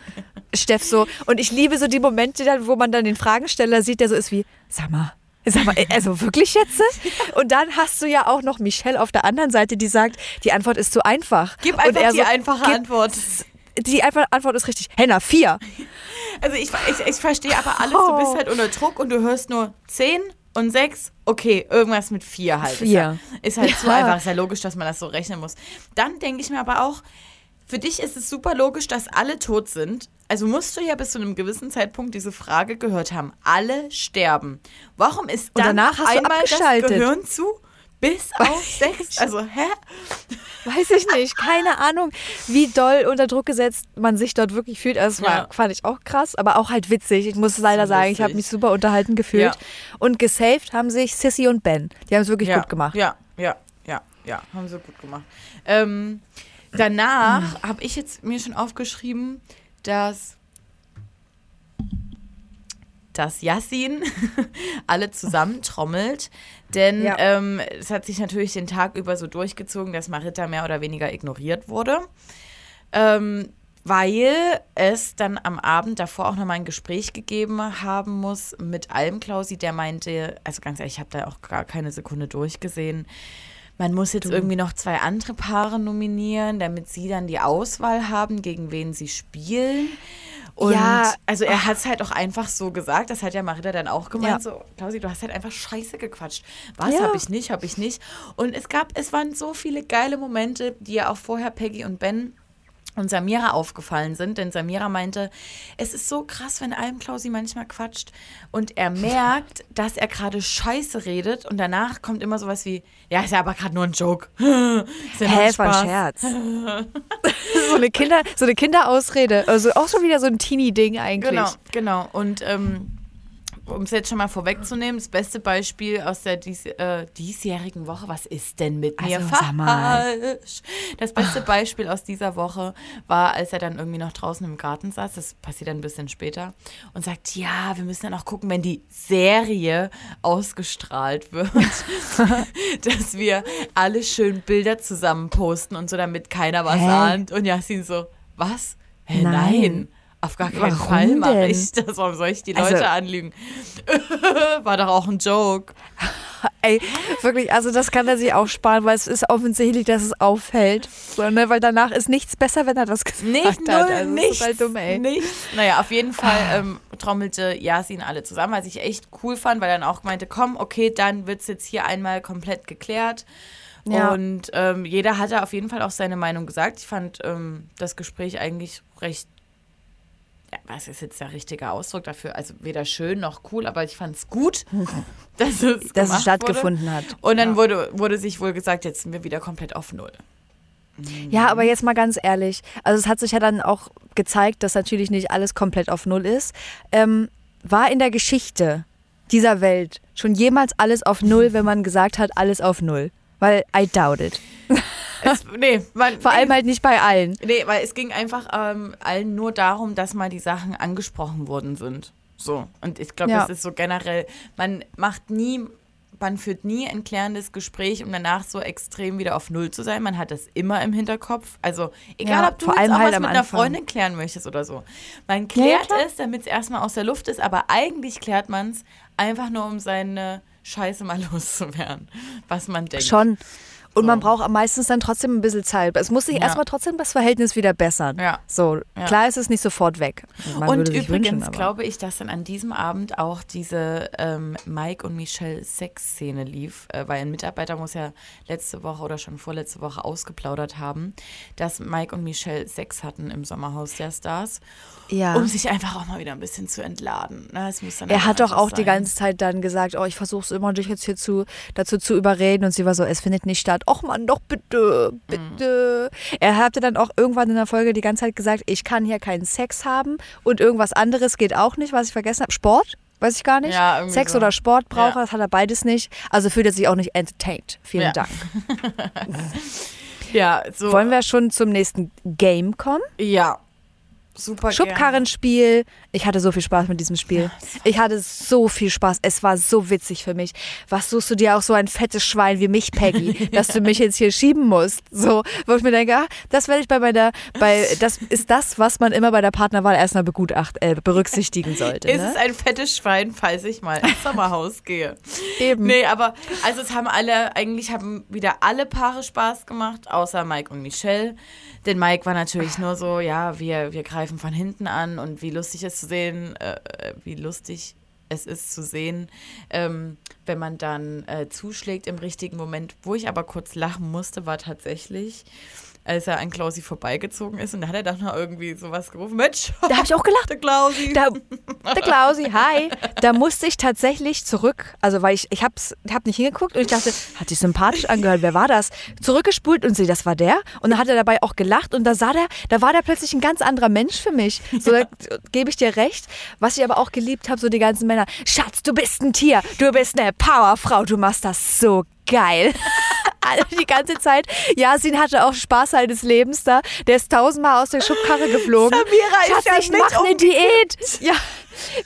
Steff so. Und ich liebe so die Momente dann, wo man dann den Fragensteller sieht, der so ist wie, sag mal, sag mal, also wirklich jetzt? Und dann hast du ja auch noch Michelle auf der anderen Seite, die sagt, die Antwort ist zu einfach. Gib einfach die so, einfache Antwort. Die Antwort ist richtig. Henna, vier. Also ich, ich, ich verstehe aber alles, du Oh. bist halt unter Druck und du hörst nur 10 und 6, okay, irgendwas mit 4 halt. Vier. Ist, ja, ist halt zu Ja. einfach, ist ja logisch, dass man das so rechnen muss. Dann denke ich mir aber auch, für dich ist es super logisch, dass alle tot sind. Also musst du ja bis zu einem gewissen Zeitpunkt diese Frage gehört haben. Alle sterben. Warum ist Und dann danach hast du einmal das. Gehirn zu? Bis auf 6? Also, hä? Weiß ich nicht. Keine Ahnung, wie doll unter Druck gesetzt man sich dort wirklich fühlt. Also, das war, Ja. fand ich auch krass, aber auch halt witzig. Ich muss leider sagen, ich habe mich super unterhalten gefühlt. Ja. Und gesaved haben sich Sissy und Ben. Die haben es wirklich ja, gut gemacht. Ja, ja, ja, ja, haben sie gut gemacht. Ähm, danach habe ich jetzt mir schon aufgeschrieben, dass dass Yassin alle zusammentrommelt, denn Ja. ähm, es hat sich natürlich den Tag über so durchgezogen, dass Marita mehr oder weniger ignoriert wurde, ähm, weil es dann am Abend davor auch nochmal ein Gespräch gegeben haben muss mit Almklausi, der meinte, also ganz ehrlich, ich habe da auch gar keine Sekunde durchgesehen, man muss jetzt irgendwie noch zwei andere Paare nominieren, damit sie dann die Auswahl haben, gegen wen sie spielen. Und Ja. also er hat es halt auch einfach so gesagt, das hat ja Marita dann auch gemeint, Ja. so, Klausi, du hast halt einfach scheiße gequatscht. Was Ja. habe ich nicht, habe ich nicht. Und es gab, es waren so viele geile Momente, die ja auch vorher Peggy und Ben und Samira aufgefallen sind, denn Samira meinte, es ist so krass, wenn Almklausi manchmal quatscht und er merkt, dass er gerade Scheiße redet und danach kommt immer sowas wie, ja, ist ja aber gerade nur ein Joke. ist ja Hä, war ein. Scherz. so, eine Kinder, so eine Kinderausrede. Also auch schon wieder so ein Teenie-Ding eigentlich. Genau, genau. Und ähm, um es jetzt schon mal vorwegzunehmen, das beste Beispiel aus der dies, äh, diesjährigen Woche, was ist denn mit mir Also, falsch? Das beste Beispiel aus dieser Woche war, als er dann irgendwie noch draußen im Garten saß, das passiert dann ein bisschen später, und sagt, ja, wir müssen dann auch gucken, wenn die Serie ausgestrahlt wird, dass wir alle schön Bilder zusammen posten und so, damit keiner was Hä? ahnt. Und Yasin so, was? Hä, Nein. nein. Auf gar keinen Warum Fall mache ich das. Warum soll ich die Also- Leute anlügen? War doch auch ein Joke. Ey, wirklich, also das kann er sich auch sparen, weil es ist offensichtlich, dass es auffällt. So, ne? Weil danach ist nichts besser, wenn er das gesagt Nicht hat. null, Also, nichts, halt dumm, ey. nichts. Naja, auf jeden Fall ähm, trommelte Yasin alle zusammen, was ich echt cool fand, weil er dann auch meinte, komm, okay, dann wird es jetzt hier einmal komplett geklärt. Ja. Und ähm, jeder hatte auf jeden Fall auch seine Meinung gesagt. Ich fand ähm, das Gespräch eigentlich recht, ja, was ist jetzt der richtige Ausdruck dafür? Also weder schön noch cool, aber ich fand es gut, dass es, Dass es stattgefunden wurde. hat. Und dann Ja. wurde, wurde sich wohl gesagt, jetzt sind wir wieder komplett auf Null. Ja, aber jetzt mal ganz ehrlich. Also es hat sich ja dann auch gezeigt, dass natürlich nicht alles komplett auf Null ist. Ähm, war in der Geschichte dieser Welt schon jemals alles auf Null, wenn man gesagt hat, alles auf Null? Weil I doubt it. Es, nee, man, Vor allem halt nicht bei allen. Nee, weil es ging einfach ähm, allen nur darum, dass mal die Sachen angesprochen worden sind. So. Und ich glaube, Ja. das ist so generell, man macht nie, man führt nie ein klärendes Gespräch, um danach so extrem wieder auf Null zu sein. Man hat das immer im Hinterkopf. Also, egal Ja, ob du vor jetzt allem auch halt was mit einer. Freundin klären möchtest oder so. Man Ja, klärt klar. es, damit es erstmal aus der Luft ist, aber eigentlich klärt man es einfach nur, um seine Scheiße mal loszuwerden, was man denkt. Schon. Und So. man braucht am meistens dann trotzdem ein bisschen Zeit. Es muss sich Ja. erstmal trotzdem das Verhältnis wieder bessern. Ja. So, Ja. klar ist es nicht sofort weg. Man und übrigens wünschen, glaube ich, dass dann an diesem Abend auch diese ähm, Mike und Michelle Sex-Szene lief, äh, weil ein Mitarbeiter muss ja letzte Woche oder schon vorletzte Woche ausgeplaudert haben, dass Mike und Michelle Sex hatten im Sommerhaus der Stars, ja. um sich einfach auch mal wieder ein bisschen zu entladen. Ne? Muss dann Er hat doch auch die sein. ganze Zeit dann gesagt, oh, ich versuche es immer, dich jetzt hier zu, dazu zu überreden. Und sie war so, es findet nicht statt. Hat, ach man, doch bitte, bitte. Mhm. Er hatte dann auch irgendwann in der Folge die ganze Zeit gesagt, ich kann hier keinen Sex haben und irgendwas anderes geht auch nicht, was ich vergessen habe. Sport? Weiß ich gar nicht. Ja, Sex so. oder Sport braucht er, ja. das hat er beides nicht. Also fühlt er sich auch nicht entertained. Vielen ja. Dank. ja, so. Wollen wir schon zum nächsten Game kommen? Ja, Super Schubkarrenspiel. Ich hatte so viel Spaß mit diesem Spiel. Ich hatte so viel Spaß. Es war so witzig für mich. Was suchst du dir auch so ein fettes Schwein wie mich, Peggy, dass du mich jetzt hier schieben musst? So, wo ich mir denke, ah, das werde ich bei meiner, bei, das ist das, was man immer bei der Partnerwahl erstmal begutacht, äh, berücksichtigen sollte. Ne? Ist es ein fettes Schwein, falls ich mal ins Sommerhaus gehe? Eben. Nee, aber also es haben alle, eigentlich haben wieder alle Paare Spaß gemacht, außer Mike und Michelle. Denn Mike war natürlich nur so, ja, wir, wir greifen von hinten an und wie lustig es zu sehen, äh, wie lustig es ist zu sehen, ähm, wenn man dann äh, zuschlägt im richtigen Moment. Wo ich aber kurz lachen musste, war tatsächlich, als er an Klausi vorbeigezogen ist und da hat er dann noch irgendwie sowas gerufen. Mensch, da habe ich auch gelacht. Der Klausi. Da, der Klausi, hi. Da musste ich tatsächlich zurück, also weil ich, ich hab's, hab nicht hingeguckt und ich dachte, hat sich sympathisch angehört, wer war das? Zurückgespult und sie, das war der. Und dann hat er dabei auch gelacht und da sah der, da war der plötzlich ein ganz anderer Mensch für mich. So, da gebe ich dir recht. Was ich aber auch geliebt habe, so die ganzen Männer, Schatz, du bist ein Tier, du bist eine Powerfrau, du machst das so geil. die ganze Zeit. Yasin hatte auch Spaß seines Lebens da. Der ist tausendmal aus der Schubkarre geflogen. Samira ist Schatz, ich mach eine Diät. Ja,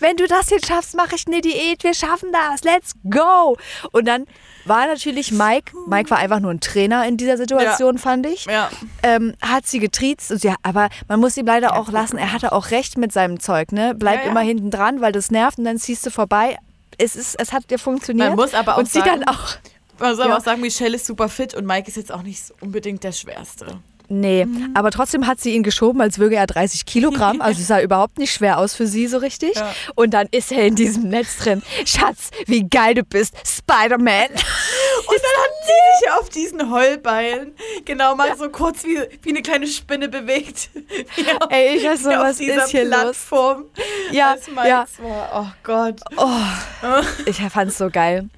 wenn du das jetzt schaffst, mache ich eine Diät. Wir schaffen das. Let's go. Und dann war natürlich Mike, Mike war einfach nur ein Trainer in dieser Situation, ja. fand ich. Ja. Ähm, hat sie getriezt. Und ja, aber man muss ihm leider auch lassen, er hatte auch recht mit seinem Zeug. Ne? Bleib immer hinten dran, weil das nervt und dann ziehst du vorbei. Es, ist, es hat dir funktioniert. Man muss aber auch und sie dann auch man soll ja. auch sagen, Michelle ist super fit und Mike ist jetzt auch nicht unbedingt der Schwerste. Nee, mhm. aber trotzdem hat sie ihn geschoben, als würge er 30 Kilogramm. Also es sah überhaupt nicht schwer aus für sie so richtig. Ja. Und dann ist er in diesem Netz drin. Schatz, wie geil du bist, Spider-Man. Und dann hat sie sich auf diesen Heulbeilen genau mal ja. so kurz wie, wie eine kleine Spinne bewegt. Auf, Ey, ich weiß so, was ist hier Plattform. los? Ja, ja. War. Oh Gott. Oh, ich fand's so geil.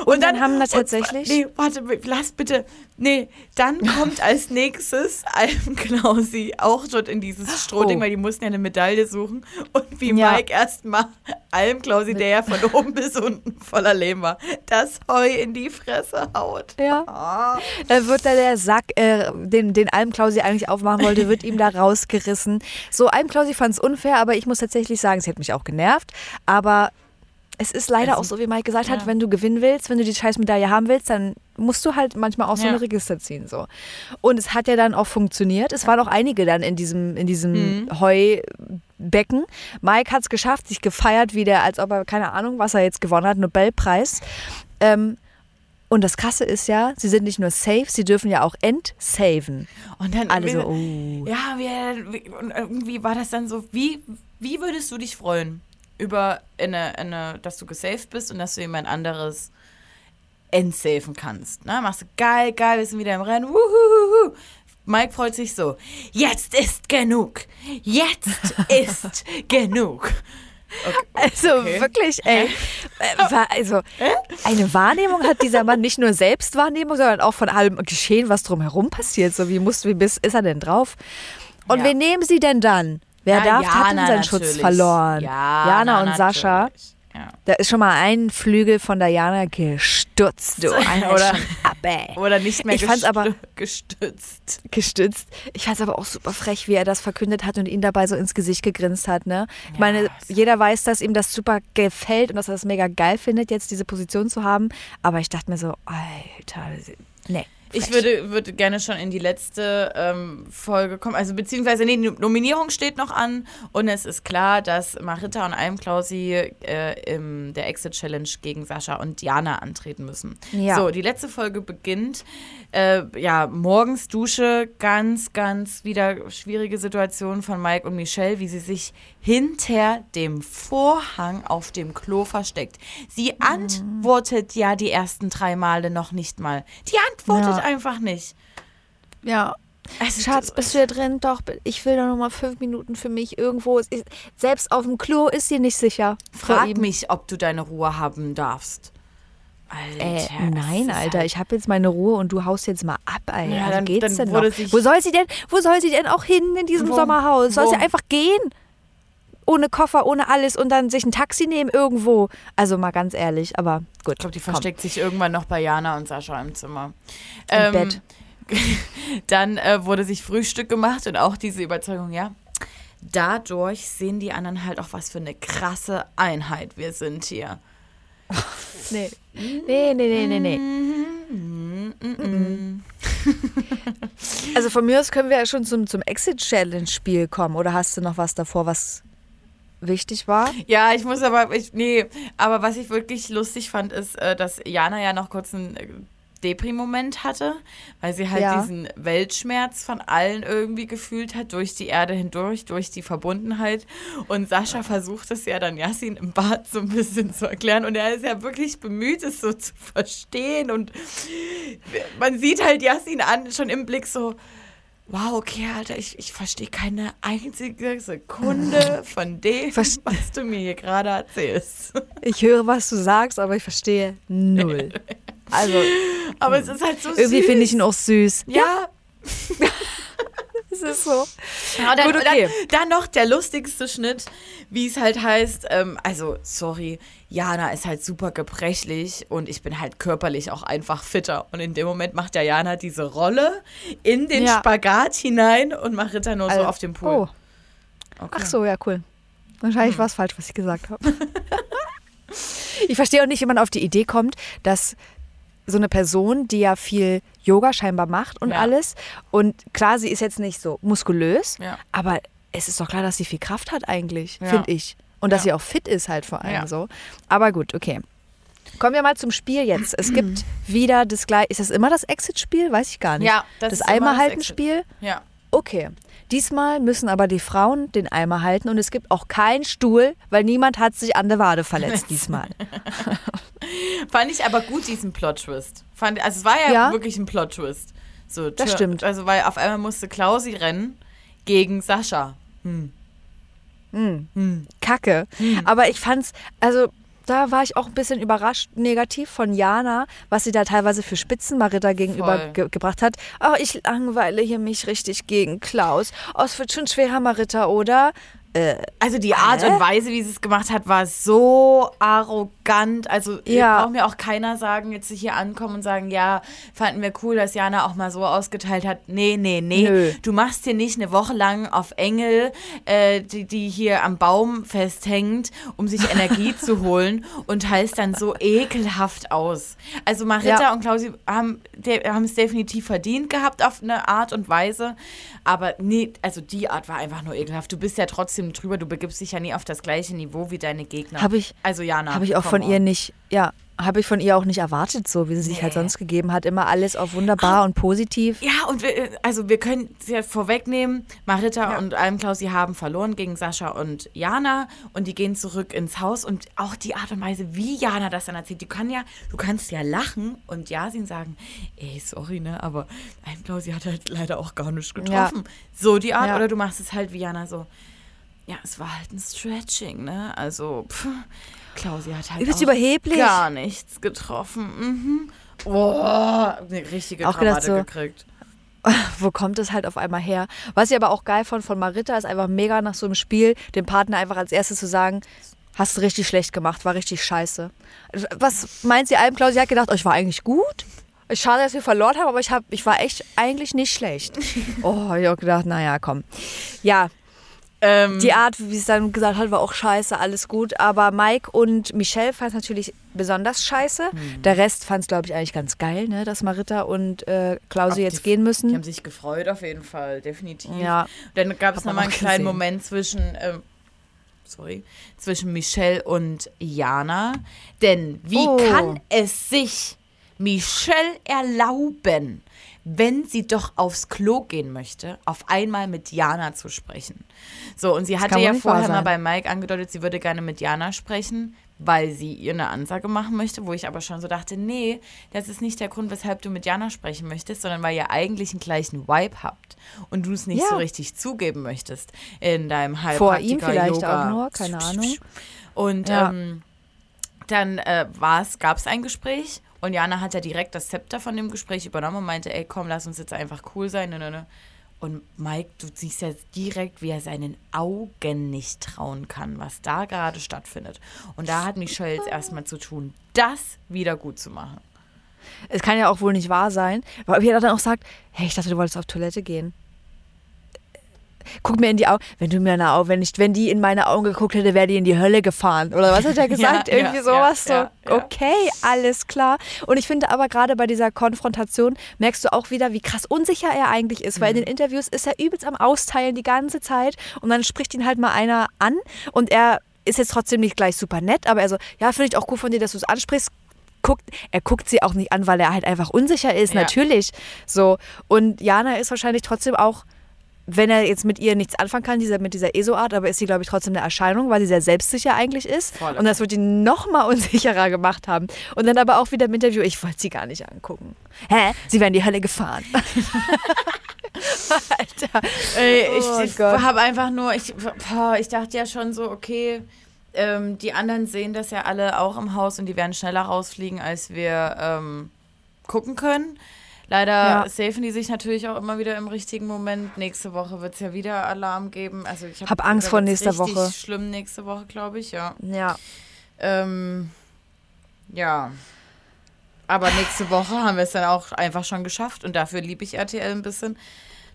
Und, und dann, dann, haben wir tatsächlich. nee, warte, lass bitte. Nee, dann kommt als nächstes Almklausi auch dort in dieses Strohding, oh. weil die mussten ja eine Medaille suchen. Und wie ja. Mike erstmal Almklausi, der ja von oben bis unten voller Lehm war, das Heu in die Fresse haut. Ja. Oh. Dann wird da der Sack, äh, den, den Almklausi eigentlich aufmachen wollte, wird ihm da rausgerissen. So, Almklausi fand es unfair, aber ich muss tatsächlich sagen, es hätte mich auch genervt. Aber es ist leider also, auch so, wie Mike gesagt ja. hat, wenn du gewinnen willst, wenn du die scheiß Medaille haben willst, dann musst du halt manchmal auch so ja. eine Register ziehen. So. Und es hat ja dann auch funktioniert. Es waren auch einige dann in diesem, in diesem mhm. Heubecken. Mike hat es geschafft, sich gefeiert, wie der, als ob er, keine Ahnung, was er jetzt gewonnen hat, Nobelpreis. Ähm, und das Krasse ist ja, sie sind nicht nur safe, sie dürfen ja auch entsaven. Und dann alle so, oh. Ja, wie, und irgendwie war das dann so, wie, wie würdest du dich freuen? Über eine, eine, dass du gesaved bist und dass du jemand anderes entsafen kannst. Ne? Machst du geil, geil, wir sind wieder im Rennen. Wuhuhuhu. Mike freut sich so. Jetzt ist genug. Jetzt ist genug. Okay. Also okay. wirklich, ey. Äh, also eine Wahrnehmung hat dieser Mann nicht nur Selbstwahrnehmung, sondern auch von allem Geschehen, was drumherum passiert. So wie muss, wie ist, ist er denn drauf? Und ja. wen nehmen sie denn dann? Wer ja, darf, Jana hat denn seinen natürlich. Schutz verloren? Jana, Jana und Sascha. Ja. Da ist schon mal ein Flügel von Diana gestutzt, du. Oder, oder nicht mehr ich fand's aber, gestützt. Gestützt. Ich fand es aber auch super frech, wie er das verkündet hat und ihn dabei so ins Gesicht gegrinst hat. Ne? Ich ja, meine, jeder weiß, dass ihm das super gefällt und dass er das mega geil findet, jetzt diese Position zu haben. Aber ich dachte mir so, Alter, nee. Ich würde, würde gerne schon in die letzte ähm, Folge kommen. Also beziehungsweise, nee, die Nominierung steht noch an und es ist klar, dass Marita und Almklausi äh, in der Exit Challenge gegen Sascha und Diana antreten müssen. Ja. So, die letzte Folge beginnt. Äh, ja, morgens Dusche, ganz, ganz wieder schwierige Situation von Mike und Michelle, wie sie sich hinter dem Vorhang auf dem Klo versteckt. Sie mhm. antwortet ja die ersten drei Male noch nicht mal. Die antwortet ja. Einfach nicht. Ja. Also, Schatz, bist du da drin? Doch, ich will doch noch mal fünf Minuten für mich irgendwo. Selbst auf dem Klo ist sie nicht sicher. Frag mich, ob du deine Ruhe haben darfst. Alter, Äh, nein, Alter, halt- ich habe jetzt meine Ruhe und du haust jetzt mal ab, Alter. Ja, dann- geht's dann denn noch? Wo soll sie denn, wo soll sie denn auch hin in diesem Wo? Sommerhaus? Soll Wo? sie einfach gehen? Ohne Koffer, ohne alles und dann sich ein Taxi nehmen irgendwo. Also mal ganz ehrlich, aber gut. Ich glaube, die komm. versteckt sich irgendwann noch bei Jana und Sascha im Zimmer. Im Bett. Dann äh, wurde sich Frühstück gemacht und auch diese Überzeugung, ja. Dadurch sehen die anderen halt auch, was für eine krasse Einheit wir sind hier. Nee. Nee, nee, nee, nee, nee. Mm, Also von mir aus können wir ja schon zum, zum Exit-Challenge-Spiel kommen. Oder hast du noch was davor, was wichtig war? Ja, ich muss aber, ich, nee, aber was ich wirklich lustig fand, ist, äh, dass Jana ja noch kurz einen äh, Depri-Moment hatte, weil sie halt Ja. diesen Weltschmerz von allen irgendwie gefühlt hat, durch die Erde hindurch, durch die Verbundenheit. Und Sascha versucht es ja dann Yassin im Bad so ein bisschen zu erklären. Und er ist ja wirklich bemüht, es so zu verstehen. Und man sieht halt Yassin an, schon im Blick so, wow, okay, Alter, ich, ich verstehe keine einzige Sekunde von dem, Verste- was du mir hier gerade erzählst. Ich höre, was du sagst, aber ich verstehe null. Also Aber es ist halt so irgendwie finde ich ihn auch süß. Ja, Es ist so. Ja, dann, Gut, okay. dann, dann noch der lustigste Schnitt, wie es halt heißt, ähm, also sorry, Jana ist halt super gebrechlich und ich bin halt körperlich auch einfach fitter. Und in dem Moment macht ja Jana diese Rolle in den Ja. Spagat hinein und macht Ritter nur so Also- auf dem Pool. Oh, Okay. ach so, ja, cool. Wahrscheinlich war es falsch, was ich gesagt habe. ich verstehe auch nicht, wie man auf die Idee kommt, dass so eine Person, die ja viel Yoga scheinbar macht und Ja. alles, und klar, sie ist jetzt nicht so muskulös, Ja. aber es ist doch klar, dass sie viel Kraft hat eigentlich, Ja. finde ich. Und dass sie auch fit ist halt vor allem so. Aber gut, okay. Kommen wir mal zum Spiel jetzt. Es gibt wieder das gleiche. Ist das immer das Exit-Spiel? Weiß ich gar nicht. Ja, das das Eimerhalten-Spiel? Ja. Okay. Diesmal müssen aber die Frauen den Eimer halten und es gibt auch keinen Stuhl, weil niemand hat sich an der Wade verletzt diesmal. Fand ich aber gut, diesen Plot-Twist. Fand, also es war ja, Ja. wirklich ein Plot-Twist. So, Das stimmt. Also, weil auf einmal musste Klausi rennen gegen Sascha. Kacke. Hm. Aber ich fand's, also da war ich auch ein bisschen überrascht negativ von Jana, was sie da teilweise für Spitzen Marita gegenüber ge gebracht hat. Oh, ich langweile hier mich richtig gegen Klaus. Oh, es wird schon schwerer, Marita, oder? Also die Art Hä? und Weise, wie sie es gemacht hat, war so arrogant. Also Ja. braucht mir auch keiner sagen, jetzt hier ankommen und sagen, ja, fanden wir cool, dass Jana auch mal so ausgeteilt hat. Nee, nee, nee. Nö. Du machst hier nicht eine Woche lang auf Engel, äh, die, die hier am Baum festhängt, um sich Energie zu holen und teilst dann so ekelhaft aus. Also Marita Ja. und Klausi haben es definitiv verdient gehabt auf eine Art und Weise. Aber nee, also die Art war einfach nur ekelhaft. Du bist ja trotzdem drüber, du begibst dich ja nie auf das gleiche Niveau wie deine Gegner. Hab ich- also Jana. Habe ich auch von ihr on. nicht, ja, habe ich von ihr auch nicht erwartet, so wie sie sich halt Nee. sonst gegeben hat. Immer alles auf wunderbar und positiv. Ja, und wir, also wir können es ja vorwegnehmen, Marita und Almklaus, sie haben verloren gegen Sascha und Jana und die gehen zurück ins Haus und auch die Art und Weise, wie Jana das dann erzählt, die kann ja, du kannst ja lachen und Yasin sagen, ey, sorry, ne, aber Almklaus, sie hat halt leider auch gar nicht getroffen. So die Art, Ja. oder du machst es halt wie Jana so, ja, es war halt ein Stretching, ne, also, pff, Klausi hat halt Übelst überheblich. gar nichts getroffen. Mhm. Boah, eine richtige Auch Krawatte so, gekriegt. Wo kommt es halt auf einmal her? Was ich aber auch geil fand von Marita, ist einfach mega nach so einem Spiel, dem Partner einfach als erstes zu sagen, hast du richtig schlecht gemacht, war richtig scheiße. Was meint sie allem, Klaus? Sie hat gedacht, oh, ich war eigentlich gut. Schade, dass wir verloren haben, aber ich, hab, ich war echt eigentlich nicht schlecht. Oh, ich habe gedacht, naja, komm. Ja, Ähm, die Art, wie es dann gesagt hat, war auch scheiße, alles gut. Aber Mike und Michelle fand es natürlich besonders scheiße. Mhm. Der Rest fand es, glaube ich, eigentlich ganz geil, ne? dass Marita und äh, Klausi die- jetzt gehen Die müssen. haben sich gefreut auf jeden Fall, definitiv. Ja. Dann gab es nochmal einen kleinen gesehen. Moment zwischen, ähm, sorry, zwischen Michelle und Jana. Denn wie Oh. kann es sich Michelle erlauben, wenn sie doch aufs Klo gehen möchte, auf einmal mit Jana zu sprechen? So, und sie hatte kann wohl ja vorher mal bei Mike angedeutet, sie würde gerne mit Jana sprechen, weil sie ihr eine Ansage machen möchte, wo ich aber schon so dachte, nee, das ist nicht der Grund, weshalb du mit Jana sprechen möchtest, sondern weil ihr eigentlich einen gleichen Vibe habt und du es nicht Ja. so richtig zugeben möchtest in deinem Vor ihm Heilpraktiker vielleicht Yoga. auch nur, keine Ahnung. Und Ja. ähm, dann äh, gab es ein Gespräch und Jana hat ja direkt das Zepter von dem Gespräch übernommen und meinte, ey, komm, lass uns jetzt einfach cool sein. Ne, ne, ne. Und Mike, du siehst ja direkt, wie er seinen Augen nicht trauen kann, was da gerade stattfindet. Und da hat Michelle jetzt erstmal zu tun, das wieder gut zu machen. Es kann ja auch wohl nicht wahr sein, weil er dann auch sagt, hey, ich dachte, du wolltest auf Toilette gehen guck mir in die Augen, wenn du mir eine Augen, wenn ich, wenn die in meine Augen geguckt hätte, wäre die in die Hölle gefahren. Oder was hat er gesagt? ja, Irgendwie ja, sowas. Ja, so, okay, alles klar. Und ich finde aber gerade bei dieser Konfrontation merkst du auch wieder, wie krass unsicher er eigentlich ist, weil in den mhm. Interviews ist er übelst am Austeilen die ganze Zeit und dann spricht ihn halt mal einer an und er ist jetzt trotzdem nicht gleich super nett, aber er so, ja, finde ich auch gut von dir, dass du es ansprichst guckt, er guckt sie auch nicht an, weil er halt einfach unsicher ist, ja. natürlich. So. Und Jana ist wahrscheinlich trotzdem auch wenn er jetzt mit ihr nichts anfangen kann, dieser, mit dieser ESO-Art, aber ist sie, glaube ich, trotzdem eine Erscheinung, weil sie sehr selbstsicher eigentlich ist. Voll. Und das wird ihn noch mal unsicherer gemacht haben. Und dann aber auch wieder im Interview, ich wollte sie gar nicht angucken. Hä? Sie wären die Hölle gefahren. Alter. Ey, ich, oh ich habe einfach nur, ich, ich dachte ja schon so, okay, ähm, die anderen sehen das ja alle auch im Haus und die werden schneller rausfliegen, als wir ähm, gucken können. Leider ja. safen die sich natürlich auch immer wieder im richtigen Moment. Nächste Woche wird es ja wieder Alarm geben. Also ich habe hab Angst vor nächster Woche. Schlimm nächste Woche, glaube ich, ja. Ja. Ähm, ja. Aber nächste Woche haben wir es dann auch einfach schon geschafft und dafür liebe ich RTL ein bisschen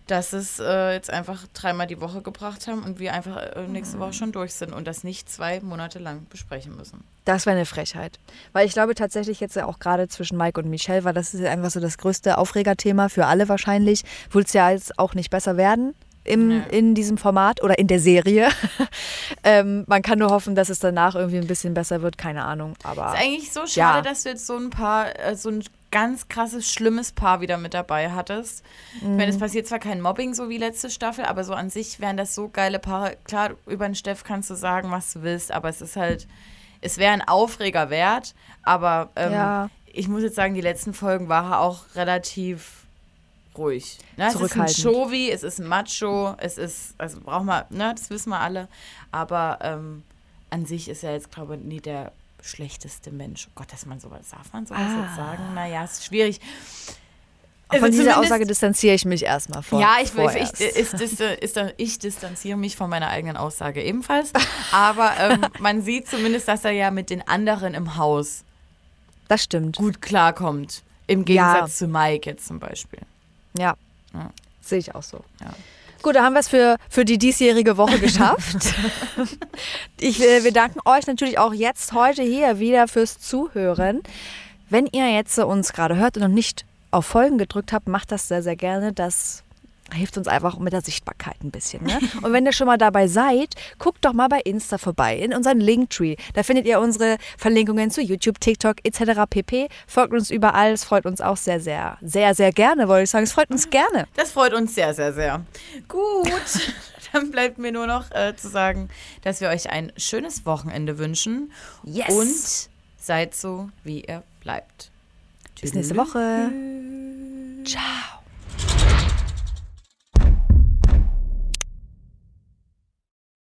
dass es äh, jetzt einfach dreimal die Woche gebracht haben und wir einfach äh, nächste Woche schon durch sind und das nicht zwei Monate lang besprechen müssen. Das wäre eine Frechheit. Weil ich glaube tatsächlich jetzt auch gerade zwischen Mike und Michelle, weil das ist einfach so das größte Aufregerthema für alle wahrscheinlich, will es ja jetzt auch nicht besser werden. Im, ja. in diesem Format oder in der Serie. ähm, man kann nur hoffen, dass es danach irgendwie ein bisschen besser wird, keine Ahnung. Aber ist eigentlich so schade, ja. dass du jetzt so ein paar, äh, so ein ganz krasses, schlimmes Paar wieder mit dabei hattest. Mhm. Ich meine, es mhm. passiert zwar kein Mobbing so wie letzte Staffel, aber so an sich wären das so geile Paare. Klar, über den Steff kannst du sagen, was du willst, aber es ist halt, es wäre ein Aufreger wert, aber ähm, ja. ich muss jetzt sagen, die letzten Folgen waren auch relativ ruhig. Ne? Es ist ein Showy, es ist ein Macho, es ist, also braucht man, ne, das wissen wir alle, aber ähm, an sich ist er jetzt, glaube ich, nie der schlechteste Mensch. Oh Gott, dass man sowas, darf man sowas ah. jetzt sagen? Naja, ist schwierig. Also von dieser Aussage distanziere ich mich erstmal vor. Ja, ich, ich, ich, ist, ist, ich, distanziere mich von meiner eigenen Aussage ebenfalls. Aber ähm, man sieht zumindest, dass er ja mit den anderen im Haus das stimmt. gut klarkommt. Im Gegensatz ja. zu Mike jetzt zum Beispiel. Ja, ja. sehe ich auch so. Ja. Gut, da haben wir es für, für die diesjährige Woche geschafft. ich, äh, wir danken euch natürlich auch jetzt heute hier wieder fürs Zuhören. Wenn ihr jetzt uns gerade hört und noch nicht auf Folgen gedrückt habt, macht das sehr, sehr gerne. Das hilft uns einfach mit der Sichtbarkeit ein bisschen. Ne? Und wenn ihr schon mal dabei seid, guckt doch mal bei Insta vorbei, in unseren Linktree. Da findet ihr unsere Verlinkungen zu YouTube, TikTok etc. pp. Folgt uns überall. Es freut uns auch sehr, sehr, sehr, sehr gerne, wollte ich sagen. Es freut uns gerne. Das freut uns sehr, sehr, sehr. Gut. Dann bleibt mir nur noch äh, zu sagen, dass wir euch ein schönes Wochenende wünschen. Yes. Und seid so, wie ihr bleibt. Bis nächste Woche. Ciao.